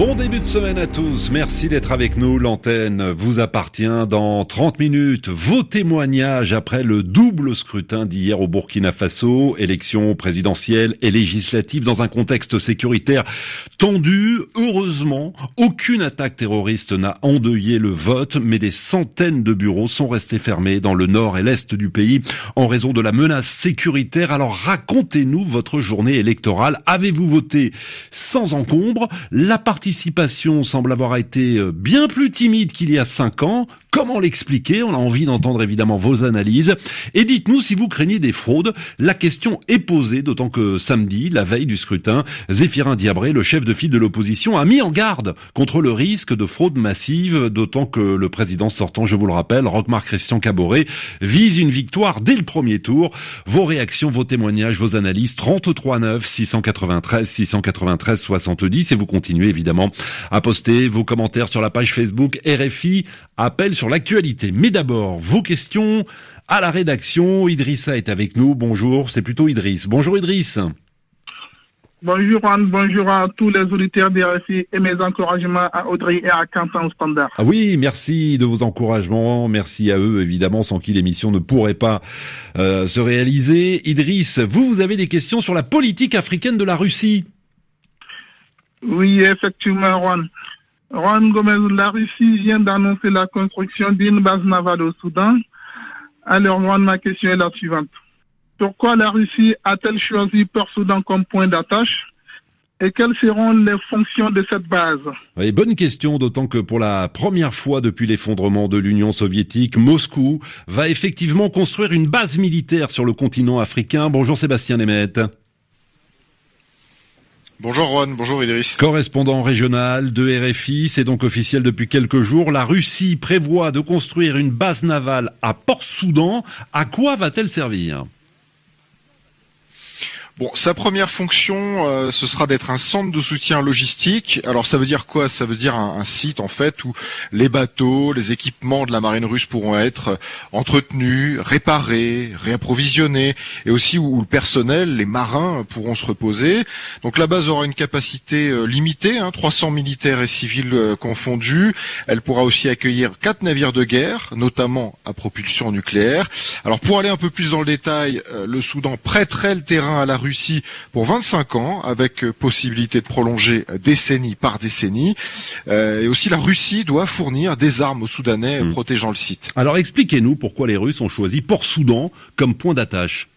Bon début de semaine à tous. Merci d'être avec nous. L'antenne vous appartient dans 30 minutes. Vos témoignages après le double scrutin d'hier au Burkina Faso, élection présidentielle et législative dans un contexte sécuritaire tendu. Heureusement, aucune attaque terroriste n'a endeuillé le vote, mais des centaines de bureaux sont restés fermés dans le nord et l'est du pays en raison de la menace sécuritaire. Alors racontez-nous votre journée électorale. Avez-vous voté sans encombre? La partie participation semble avoir été euh, bien plus timide qu'il y a cinq ans. Comment l'expliquer? On a envie d'entendre évidemment vos analyses. Et dites-nous si vous craignez des fraudes. La question est posée, d'autant que samedi, la veille du scrutin, Zéphirin Diabré, le chef de file de l'opposition, a mis en garde contre le risque de fraude massive, d'autant que le président sortant, je vous le rappelle, Roquemar Christian Caboret, vise une victoire dès le premier tour. Vos réactions, vos témoignages, vos analyses, 33 9 693 693 70 et vous continuez évidemment à poster vos commentaires sur la page Facebook RFI Appel sur l'actualité. Mais d'abord, vos questions à la rédaction. Idrissa est avec nous. Bonjour, c'est plutôt Idriss. Bonjour Idriss. Bonjour Juan, bonjour à tous les auditeurs RFI et mes encouragements à Audrey et à Quentin Standard. Ah oui, merci de vos encouragements, merci à eux évidemment, sans qui l'émission ne pourrait pas euh, se réaliser. Idriss, vous, vous avez des questions sur la politique africaine de la Russie oui, effectivement, Juan. Juan Gomez, la Russie vient d'annoncer la construction d'une base navale au Soudan. Alors, Juan, ma question est la suivante. Pourquoi la Russie a-t-elle choisi Port-Soudan comme point d'attache? Et quelles seront les fonctions de cette base? Bonne question, d'autant que pour la première fois depuis l'effondrement de l'Union soviétique, Moscou va effectivement construire une base militaire sur le continent africain. Bonjour Sébastien Nemeth. Bonjour Juan, bonjour Idriss. Correspondant régional de RFI, c'est donc officiel depuis quelques jours. La Russie prévoit de construire une base navale à Port-Soudan. À quoi va-t-elle servir? Bon, sa première fonction, euh, ce sera d'être un centre de soutien logistique. Alors ça veut dire quoi? Ça veut dire un, site en fait où les bateaux, les équipements de la marine russe pourront être entretenus, réparés, réapprovisionnés, et aussi où, le personnel, les marins pourront se reposer. Donc la base aura une capacité euh, limitée, hein, 300 militaires et civils euh, confondus. Elle pourra aussi accueillir quatre navires de guerre, notamment à propulsion nucléaire. Alors pour aller un peu plus dans le détail, le Soudan prêterait le terrain à la Russie Russie pour 25 ans, avec euh, possibilité de prolonger euh, décennie par décennie. Euh, et aussi, la Russie doit fournir des armes aux Soudanais hmm. protégeant le site. Alors expliquez-nous pourquoi les Russes ont choisi Port-Soudan comme point d'attache.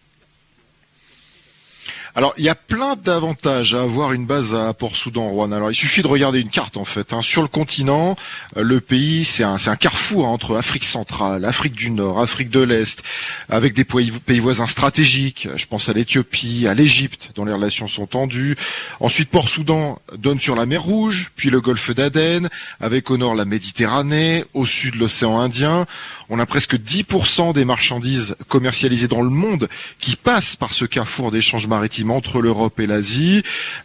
Alors, il y a plein d'avantages à avoir une base à Port-Soudan, Rouen. Alors, il suffit de regarder une carte, en fait. Hein. Sur le continent, euh, le pays, c'est un, carrefour hein, entre Afrique centrale, Afrique du Nord, Afrique de l'Est, avec des pays, pays voisins stratégiques. Je pense à l'Éthiopie, à l'Égypte, dont les relations sont tendues. Ensuite, Port-Soudan donne sur la mer Rouge, puis le golfe d'Aden, avec au nord la Méditerranée, au sud l'océan Indien. On a presque 10% des marchandises commercialisées dans le monde qui passent par ce carrefour d'échanges maritimes entre l'Europe et l'Asie.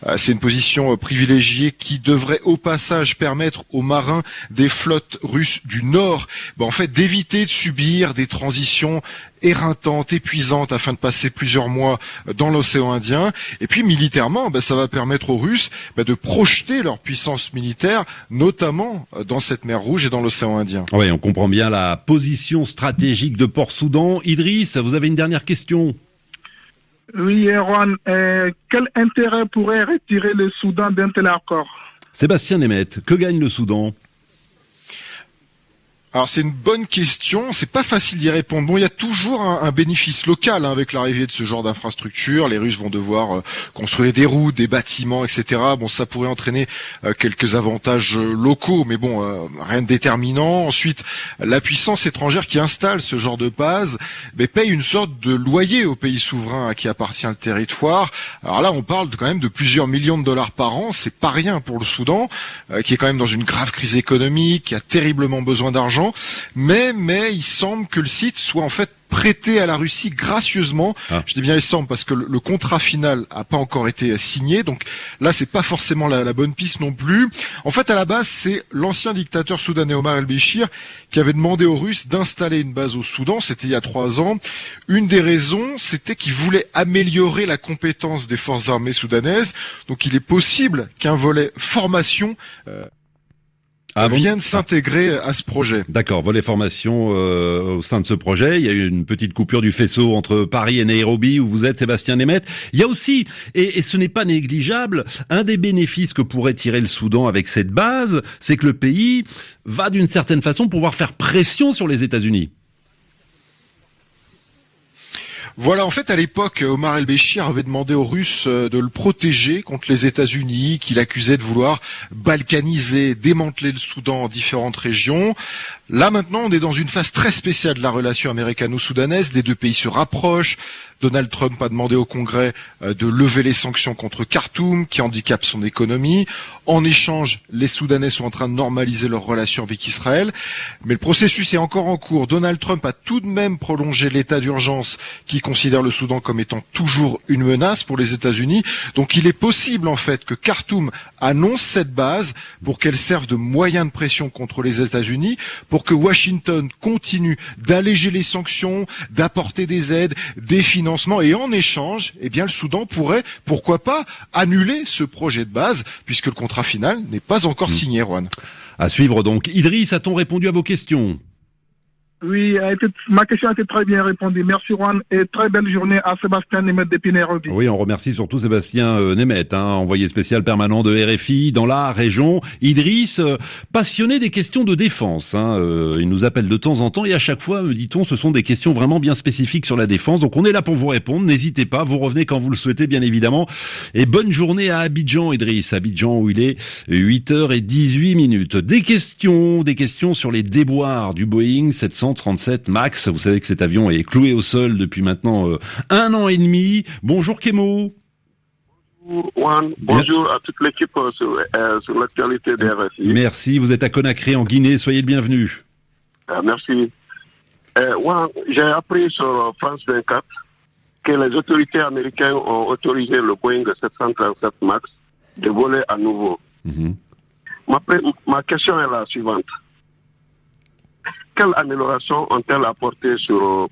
Euh, c'est une position euh, privilégiée qui devrait au passage permettre aux marins des flottes russes du Nord ben, en fait d'éviter de subir des transitions éreintante, épuisante afin de passer plusieurs mois dans l'océan Indien. Et puis militairement, ben, ça va permettre aux Russes ben, de projeter leur puissance militaire, notamment dans cette mer Rouge et dans l'océan Indien. Oui, on comprend bien la position stratégique de Port-Soudan. Idriss, vous avez une dernière question? Oui, Erwan, euh, quel intérêt pourrait retirer le Soudan d'un tel accord? Sébastien Nemeth, que gagne le Soudan? Alors c'est une bonne question, c'est pas facile d'y répondre. Bon, il y a toujours un, bénéfice local hein, avec l'arrivée de ce genre d'infrastructure. Les Russes vont devoir euh, construire des routes, des bâtiments, etc. Bon, ça pourrait entraîner euh, quelques avantages euh, locaux, mais bon, rien de déterminant. Ensuite, la puissance étrangère qui installe ce genre de base mais paye une sorte de loyer au pays souverain à qui appartient le territoire. Alors là, on parle quand même de plusieurs millions de dollars par an. C'est pas rien pour le Soudan, qui est quand même dans une grave crise économique, qui a terriblement besoin d'argent mais mais il semble que le site soit en fait prêté à la Russie gracieusement. Ah. Je dis bien il semble parce que le, le contrat final a pas encore été signé. Donc là, c'est pas forcément la, la bonne piste non plus. En fait, à la base, c'est l'ancien dictateur soudanais Omar el-Béchir qui avait demandé aux Russes d'installer une base au Soudan. C'était il y a trois ans. Une des raisons, c'était qu'il voulait améliorer la compétence des forces armées soudanaises. Donc il est possible qu'un volet formation Ah bon vienne s'intégrer à ce projet. D'accord, volet formation euh, au sein de ce projet. Il y a eu une petite coupure du faisceau entre Paris et Nairobi où vous êtes Sébastien Nemeth. Il y a aussi, et, et ce n'est pas négligeable, un des bénéfices que pourrait tirer le Soudan avec cette base, c'est que le pays va d'une certaine façon pouvoir faire pression sur les États-Unis. Voilà, en fait, à l'époque, Omar el-Béchir avait demandé aux Russes euh, de le protéger contre les États-Unis, qu'il accusait de vouloir balkaniser, démanteler le Soudan en différentes régions. Là, maintenant, on est dans une phase très spéciale de la relation américano-soudanaise. Les deux pays se rapprochent. Donald Trump a demandé au Congrès euh, de lever les sanctions contre Khartoum, qui handicapent son économie. En échange, les Soudanais sont en train de normaliser leurs relations avec Israël. Mais le processus est encore en cours. Donald Trump a tout de même prolongé l'état d'urgence qui considère le Soudan comme étant toujours une menace pour les États-Unis. Donc il est possible, en fait, que Khartoum annonce cette base pour qu'elle serve de moyen de pression contre les États-Unis, pour que Washington continue d'alléger les sanctions, d'apporter des aides, des financements, et en échange, eh bien, le Soudan pourrait, pourquoi pas, annuler ce projet de base, puisque le contrat final n'est pas encore signé, Juan. À suivre donc. Idriss, a-t-on répondu à vos questions? Oui, ma question a été très bien répondue. Merci Juan et très belle journée à Sébastien Nemeth depuis Nairobi. Oui, on remercie surtout Sébastien euh, hein, envoyé spécial permanent de RFI dans la région. Idriss, euh, passionné des questions de défense. Hein, euh, il nous appelle de temps en temps et à chaque fois, me dit-on, ce sont des questions vraiment bien spécifiques sur la défense. Donc on est là pour vous répondre. N'hésitez pas, vous revenez quand vous le souhaitez, bien évidemment. Et bonne journée à Abidjan, Idriss. Abidjan où il est 8h18 minutes. Des questions, des questions sur les déboires du Boeing 737 Max. Vous savez que cet avion est cloué au sol depuis maintenant euh, un an et demi. Bonjour Kemo. Bonjour, Juan. Bonjour à toute l'équipe euh, sur, euh, sur l'actualité des RFI. Merci, vous êtes à Conakry en Guinée, soyez le bienvenu. Euh, merci. Euh, Juan, j'ai appris sur France 24 que les autorités américaines ont autorisé le Boeing 737 MAX de voler à nouveau. Mhm. Ma question est la suivante. Quelle amélioration ont-elles apporté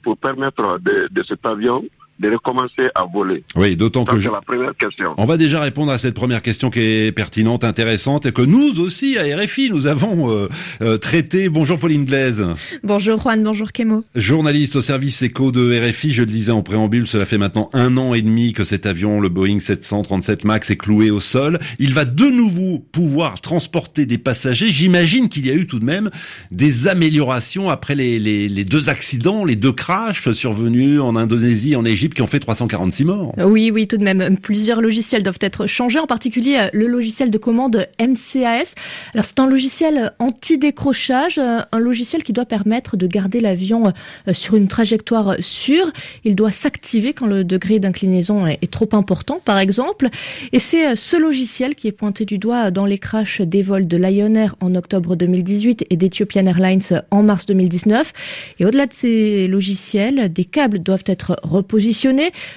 pour permettre de cet avion de recommencer à voler Oui, d'autant que c'est je... la première question. On va déjà répondre à cette première question qui est pertinente, intéressante, et que nous aussi, à RFI, nous avons euh, euh, traité. Bonjour Pauline Blaise, Bonjour Juan, bonjour Kemo. journaliste au service éco de RFI. Je le disais en préambule, cela fait maintenant un an et demi que cet avion, le Boeing 737 MAX, est cloué au sol. Il va de nouveau pouvoir transporter des passagers. J'imagine qu'il y a eu tout de même des améliorations après les, les, les deux accidents, les deux crashs survenus en Indonésie et en Égypte qui ont fait 346 morts. Oui, oui, tout de même. Plusieurs logiciels doivent être changés, en particulier euh, le logiciel de commande MCAS. Alors c'est un logiciel anti-décrochage, euh, un logiciel qui doit permettre de garder l'avion euh, sur une trajectoire sûre. Il doit s'activer quand le degré d'inclinaison est trop important, par exemple. Et c'est euh, ce logiciel qui est pointé du doigt dans les crashs des vols de Lion Air en octobre 2018 et d'Ethiopian Airlines en mars 2019. Et au-delà de ces logiciels, des câbles doivent être repositionnés.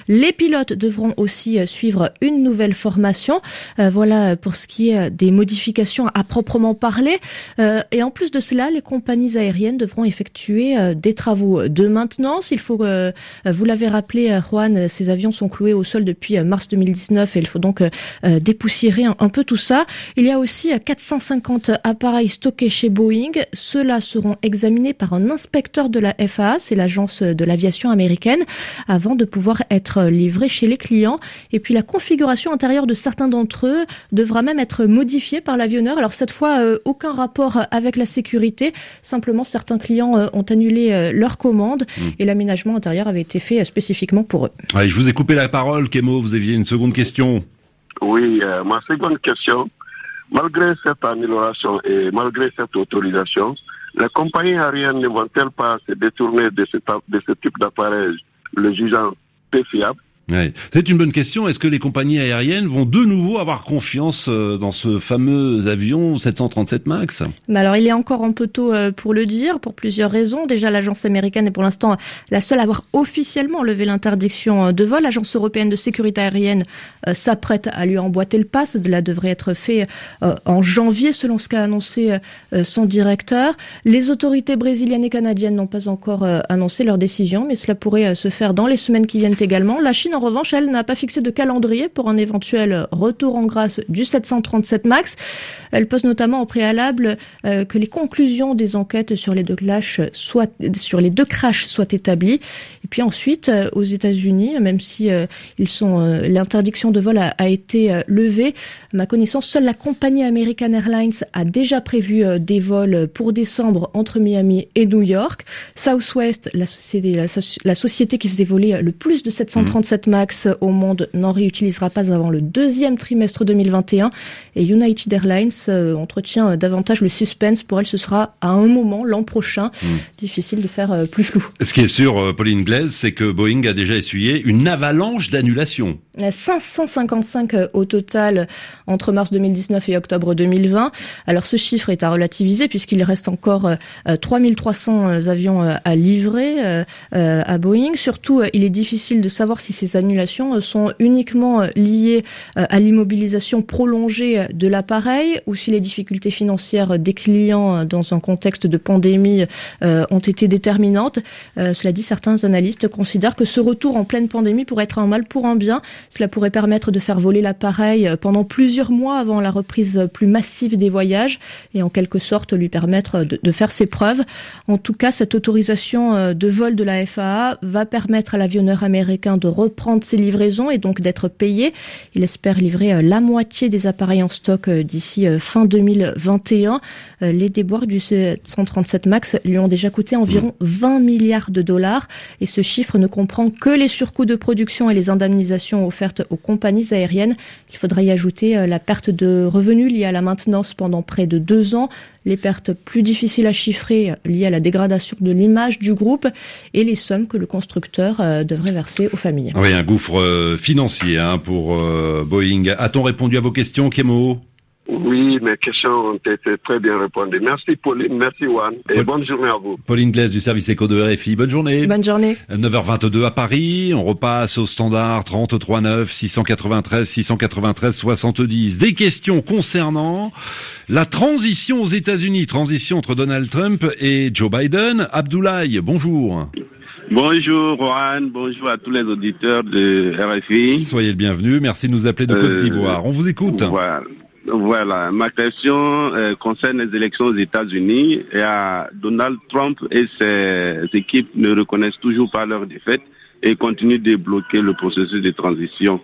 Les pilotes devront aussi euh, suivre une nouvelle formation. Euh, voilà pour ce qui est euh, des modifications à proprement parler. Euh, et en plus de cela, les compagnies aériennes devront effectuer euh, des travaux de maintenance. Il faut, euh, vous l'avez rappelé, Juan, ces avions sont cloués au sol depuis mars 2019 et il faut donc dépoussiérer un, un peu tout ça. Il y a aussi euh, 450 appareils stockés chez Boeing. Ceux-là seront examinés par un inspecteur de la FAA, c'est l'agence de l'aviation américaine, avant de pouvoir être livrés chez les clients. Et puis la configuration intérieure de certains d'entre eux devra même être modifiée par l'avionneur. Alors cette fois, euh, aucun rapport avec la sécurité. Simplement, certains clients euh, ont annulé euh, leur commande et l'aménagement intérieur avait été fait euh, spécifiquement pour eux. Allez, je vous ai coupé la parole, Kemo, vous aviez une seconde question. Oui, euh, ma seconde question. Malgré cette amélioration et malgré cette autorisation, les compagnies aériennes ne vont-elles pas se détourner de ce, ta- de ce type d'appareil, le jugeant peu fiable C'est une bonne question. Est-ce que les compagnies aériennes vont de nouveau avoir confiance euh, dans ce fameux avion 737 MAX? Mais Alors, il est encore un peu tôt euh, pour le dire, pour plusieurs raisons. Déjà, l'agence américaine est pour l'instant la seule à avoir officiellement levé l'interdiction euh, de vol. L'agence européenne de sécurité aérienne s'apprête à lui emboîter le pas. Cela devrait être fait en janvier, selon ce qu'a annoncé son directeur. Les autorités brésiliennes et canadiennes n'ont pas encore annoncé leur décision, mais cela pourrait se faire dans les semaines qui viennent également. La Chine, revanche, elle n'a pas fixé de calendrier pour un éventuel retour en grâce du 737 MAX. Elle pose notamment au préalable euh, que les conclusions des enquêtes sur les deux soient, sur les deux crashs soient établies. Puis ensuite, euh, aux États-Unis, même si euh, ils sont, l'interdiction de vol a, a été levée, à ma connaissance, seule la compagnie American Airlines a déjà prévu des vols pour décembre entre Miami et New York. Southwest, la société, la, la société qui faisait voler le plus de 737 MAX au monde, n'en réutilisera pas avant le deuxième trimestre 2021. Et United Airlines euh, entretient davantage le suspense. Pour elle, ce sera à un moment l'an prochain. Hmm. Difficile de faire euh, plus flou. Ce qui est sûr, euh, Pauline Glaise, c'est que Boeing a déjà essuyé une avalanche d'annulations. 555 au total entre mars 2019 et octobre 2020. Alors ce chiffre est à relativiser puisqu'il reste encore 3300 avions à livrer à Boeing. Surtout, il est difficile de savoir si ces annulations sont uniquement liées à l'immobilisation prolongée de l'appareil ou si les difficultés financières des clients dans un contexte de pandémie euh, ont été déterminantes. Euh, cela dit, certains analystes considèrent que ce retour en pleine pandémie pourrait être un mal pour un bien. Cela pourrait permettre de faire voler l'appareil pendant plusieurs mois avant la reprise plus massive des voyages et en quelque sorte lui permettre de, faire ses preuves. En tout cas, cette autorisation euh, de vol de la FAA va permettre à l'avionneur américain de reprendre ses livraisons et donc d'être payé. Il espère livrer la moitié des appareils en stock d'ici fin 2021. Euh, les déboires du 137 MAX lui ont déjà coûté environ 20 milliards de dollars et ce chiffre ne comprend que les surcoûts de production et les indemnisations offertes aux compagnies aériennes. Il faudra y ajouter euh, la perte de revenus liée à la maintenance pendant près de deux ans, les pertes plus difficiles à chiffrer liées à la dégradation de l'image du groupe et les sommes que le constructeur euh, devrait verser aux familles. Oui, un gouffre financier hein, pour Boeing. A-t-on répondu à vos questions, Kemo? Oui, mes questions ont été très bien répondues. Merci Pauline, merci Juan, et bonne journée à vous. Pauline Glaise du service éco de RFI, bonne journée. Bonne journée. 9h22 à Paris, on repasse au standard 33 9 693 693 70. Des questions concernant la transition aux États-Unis, transition entre Donald Trump et Joe Biden. Abdoulaye, bonjour. Bonjour Juan, bonjour à tous les auditeurs de RFI. Soyez le bienvenu, merci de nous appeler de Côte euh, d'Ivoire. On vous écoute. Voilà. Voilà, ma question euh, concerne les élections aux États-Unis et à Donald Trump et ses équipes ne reconnaissent toujours pas leur défaite et continuent de bloquer le processus de transition.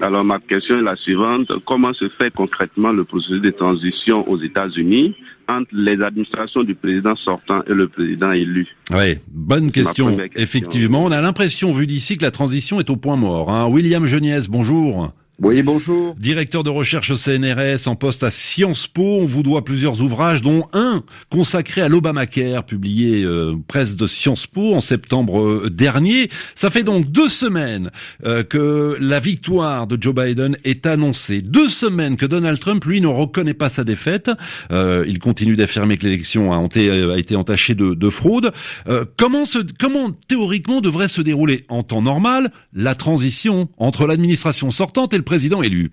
Alors ma question est la suivante, comment se fait concrètement le processus de transition aux États-Unis entre les administrations du président sortant et le président élu? Oui, bonne question. Effectivement, on a l'impression vu d'ici que la transition est au point mort. Hein. William Geniez, bonjour. Oui, bonjour. Directeur de recherche au CNRS en poste à Sciences Po, on vous doit plusieurs ouvrages, dont un consacré à l'Obamacare, publié euh, presse de Sciences Po en septembre euh, dernier. Ça fait donc deux semaines euh, que la victoire de Joe Biden est annoncée. Deux semaines que Donald Trump, lui, ne reconnaît pas sa défaite. il continue d'affirmer que l'élection a, a, été entachée de, de fraude. comment, se, comment théoriquement devrait se dérouler en temps normal la transition entre l'administration sortante et le président élu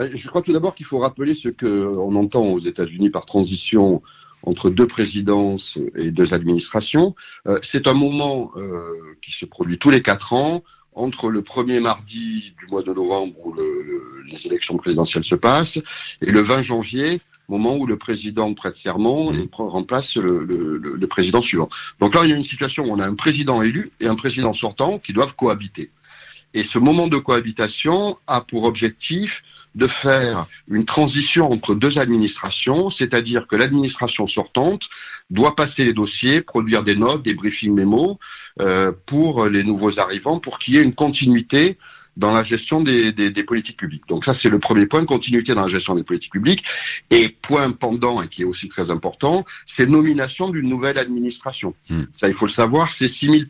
euh, Je crois tout d'abord qu'il faut rappeler ce qu'on entend aux États-Unis par transition entre deux présidences et deux administrations. Euh, c'est un moment euh, qui se produit tous les quatre ans, entre le premier mardi du mois de novembre où les élections présidentielles se passent et le 20 janvier, moment où le président prête serment et remplace le, le, président suivant. Donc là, il y a une situation où on a un président élu et un président sortant qui doivent cohabiter. Et ce moment de cohabitation a pour objectif de faire une transition entre deux administrations, c'est-à-dire que l'administration sortante doit passer les dossiers, produire des notes, des briefing mémos euh, pour les nouveaux arrivants, pour qu'il y ait une continuité dans la gestion des, des, des politiques publiques. Donc ça, c'est le premier point, continuité dans la gestion des politiques publiques. Et point pendant, et qui est aussi très important, c'est nomination d'une nouvelle administration. Hmm. Ça, il faut le savoir, c'est 6000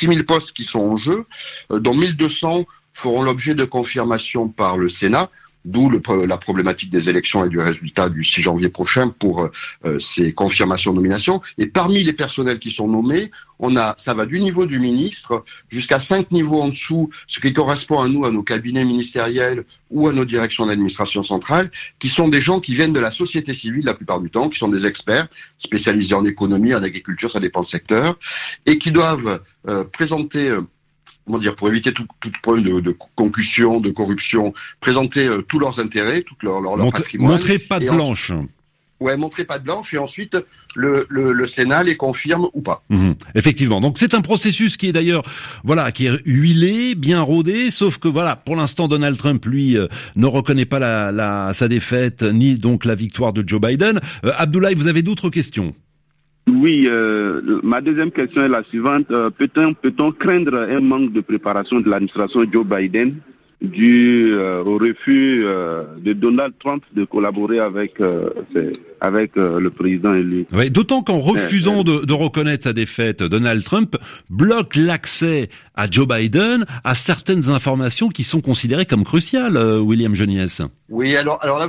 000 postes qui sont en jeu, euh, dont 1200 feront l'objet de confirmation par le Sénat D'où la problématique des élections et du résultat du 6 janvier prochain pour euh, ces confirmations de nomination. Et parmi les personnels qui sont nommés, on a, ça va du niveau du ministre jusqu'à cinq niveaux en dessous, ce qui correspond à nous, à nos cabinets ministériels ou à nos directions d'administration centrale, qui sont des gens qui viennent de la société civile la plupart du temps, qui sont des experts spécialisés en économie, en agriculture, ça dépend le secteur, et qui doivent euh, présenter euh, comment dire, pour éviter tout, tout problème de, de, concussion, de corruption, présenter euh, tous leurs intérêts, tout leur, leur, patrimoine. Montrer pas de blanche. Ouais, montrer pas de blanche et ensuite le, le, le, Sénat les confirme ou pas. Mhm. effectivement. Donc c'est un processus qui est d'ailleurs voilà qui est huilé, bien rodé, sauf que voilà pour l'instant Donald Trump lui euh, ne reconnaît pas la, la, sa défaite ni donc la victoire de Joe Biden. Euh, Abdoulaye, vous avez d'autres questions? Oui, euh, ma deuxième question est la suivante. Euh, peut-on peut craindre un manque de préparation de l'administration Joe Biden dû euh, au refus de Donald Trump de collaborer avec avec le président élu? Oui, d'autant qu'en refusant de, de, reconnaître sa défaite, Donald Trump bloque l'accès à Joe Biden à certaines informations qui sont considérées comme cruciales. William Geniès. Oui, alors alors là,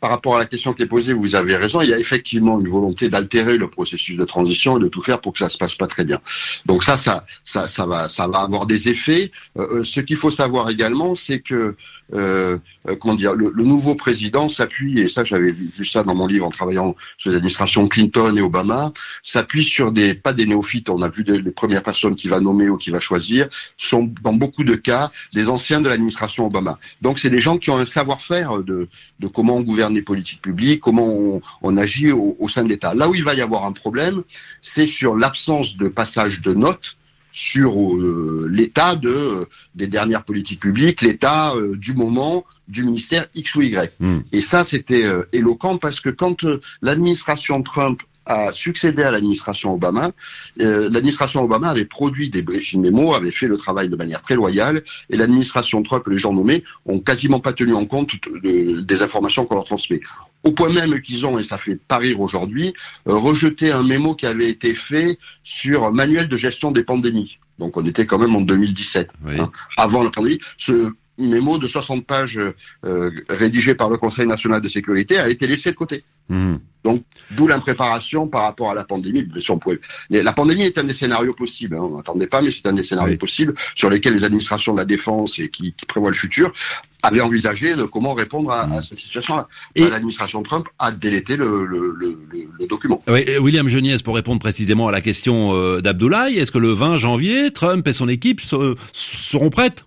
par rapport à la question qui est posée, vous avez raison. Il y a effectivement une volonté d'altérer le processus de transition et de tout faire pour que ça se passe pas très bien. Donc ça, ça, ça, va, ça va avoir des effets. Euh, euh, ce qu'il faut savoir également, c'est que euh, comment dire, le, nouveau président s'appuie, et ça j'avais vu, ça dans mon livre en travaillant sur les administrations Clinton et Obama, s'appuie sur des, pas des néophytes, on a vu les premières personnes qu'il va nommer ou qu'il va choisir, sont dans beaucoup de cas des anciens de l'administration Obama. Donc c'est des gens qui ont un savoir-faire de, de comment on gouverne les politiques publiques, comment on, on agit au, au sein de l'État. Là où il va y avoir un problème, c'est sur l'absence de passage de notes sur euh, l'état de euh, des dernières politiques publiques, l'état euh, du moment du ministère X ou Y. Hmm. Et ça, c'était éloquent parce que quand l'administration Trump a succédé à l'administration Obama. l'administration Obama avait produit des briefing mémos, avait fait le travail de manière très loyale, et l'administration Trump, les gens nommés, ont quasiment pas tenu en compte des informations qu'on leur transmet au point même qu'ils ont, et ça fait pas rire aujourd'hui, euh, rejeté un mémo qui avait été fait sur manuel de gestion des pandémies. Donc on était quand même en 2017, hein, avant la pandémie. Ce mémo de 60 pages euh, rédigé par le Conseil national de sécurité a été laissé de côté. Mmh. Donc, d'où l'impréparation par rapport à la pandémie. Si on pouvait... La pandémie est un des scénarios possibles. Hein. On n'attendait pas, mais c'est un des scénarios possibles sur lesquels les administrations de la défense et qui, qui prévoient le futur avaient envisagé de comment répondre à, à cette situation-là. Et l'administration Trump a délété le, le, le, le document. Oui, William Geniez, pour répondre précisément à la question euh, d'Abdoulaye, est-ce que le 20 janvier, Trump et son équipe seront prêtes?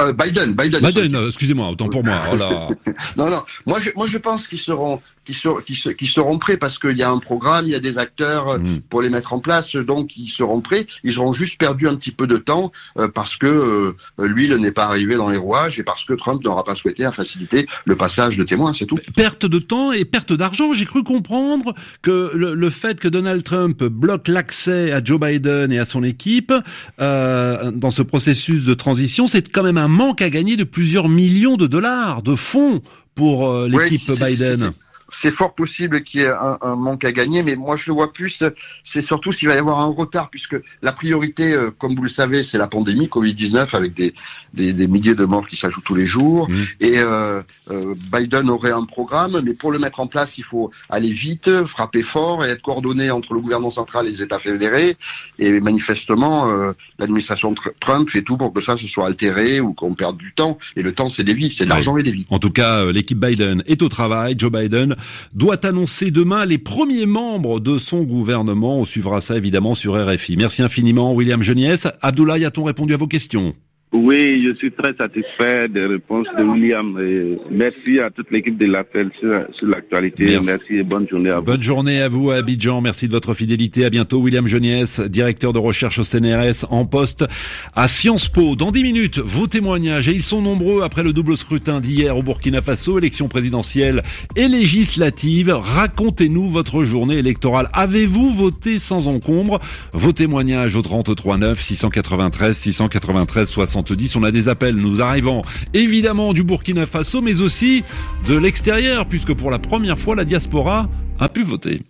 Euh, Biden, Biden. Biden, excusez-moi, autant pour moi. Oh non, non. Moi, je, moi, je pense qu'ils seront, qu'ils seront, qu'ils seront prêts parce qu'il y a un programme, il y a des acteurs euh, mm. pour les mettre en place, donc ils seront prêts. Ils auront juste perdu un petit peu de temps euh, parce que euh, l'huile n'est pas arrivée dans les rouages et parce que Trump n'aura pas souhaité à faciliter le passage de témoins, c'est tout. Perte de temps et perte d'argent. J'ai cru comprendre que le, le, fait que Donald Trump bloque l'accès à Joe Biden et à son équipe euh, dans ce processus de transition, c'est quand même un manque à gagner de plusieurs millions de dollars de fonds pour euh, l'équipe Biden c'est fort possible qu'il y ait un, un, manque à gagner, mais moi je le vois plus, c'est surtout s'il va y avoir un retard, puisque la priorité, euh, comme vous le savez, c'est la pandémie Covid-19 avec des, des, des, milliers de morts qui s'ajoutent tous les jours. Mmh. Et euh, euh, Biden aurait un programme, mais pour le mettre en place, il faut aller vite, frapper fort et être coordonné entre le gouvernement central et les États fédérés. Et manifestement, euh, l'administration Trump fait tout pour que ça se soit altéré ou qu'on perde du temps. Et le temps, c'est des vies, c'est de l'argent et des vies. En tout cas, euh, l'équipe Biden est au travail. Joe Biden doit annoncer demain les premiers membres de son gouvernement. On suivra ça évidemment sur RFI. Merci infiniment William Geniès. Abdoulaye, a-t-on répondu à vos questions? Oui, je suis très satisfait des réponses de William. Et merci à toute l'équipe de l'appel sur, sur l'actualité. Merci. et bonne journée à vous. Bonne journée à vous à Abidjan. Merci de votre fidélité. À bientôt. William Geniès, directeur de recherche au CNRS en poste à Sciences Po. Dans dix minutes, vos témoignages, et ils sont nombreux après le double scrutin d'hier au Burkina Faso, élection présidentielle et législative. Racontez-nous votre journée électorale. Avez-vous voté sans encombre? Vos témoignages au 33 9 693 693 60 on a des appels nous arrivant évidemment du Burkina Faso, mais aussi de l'extérieur, puisque pour la première fois, la diaspora a pu voter.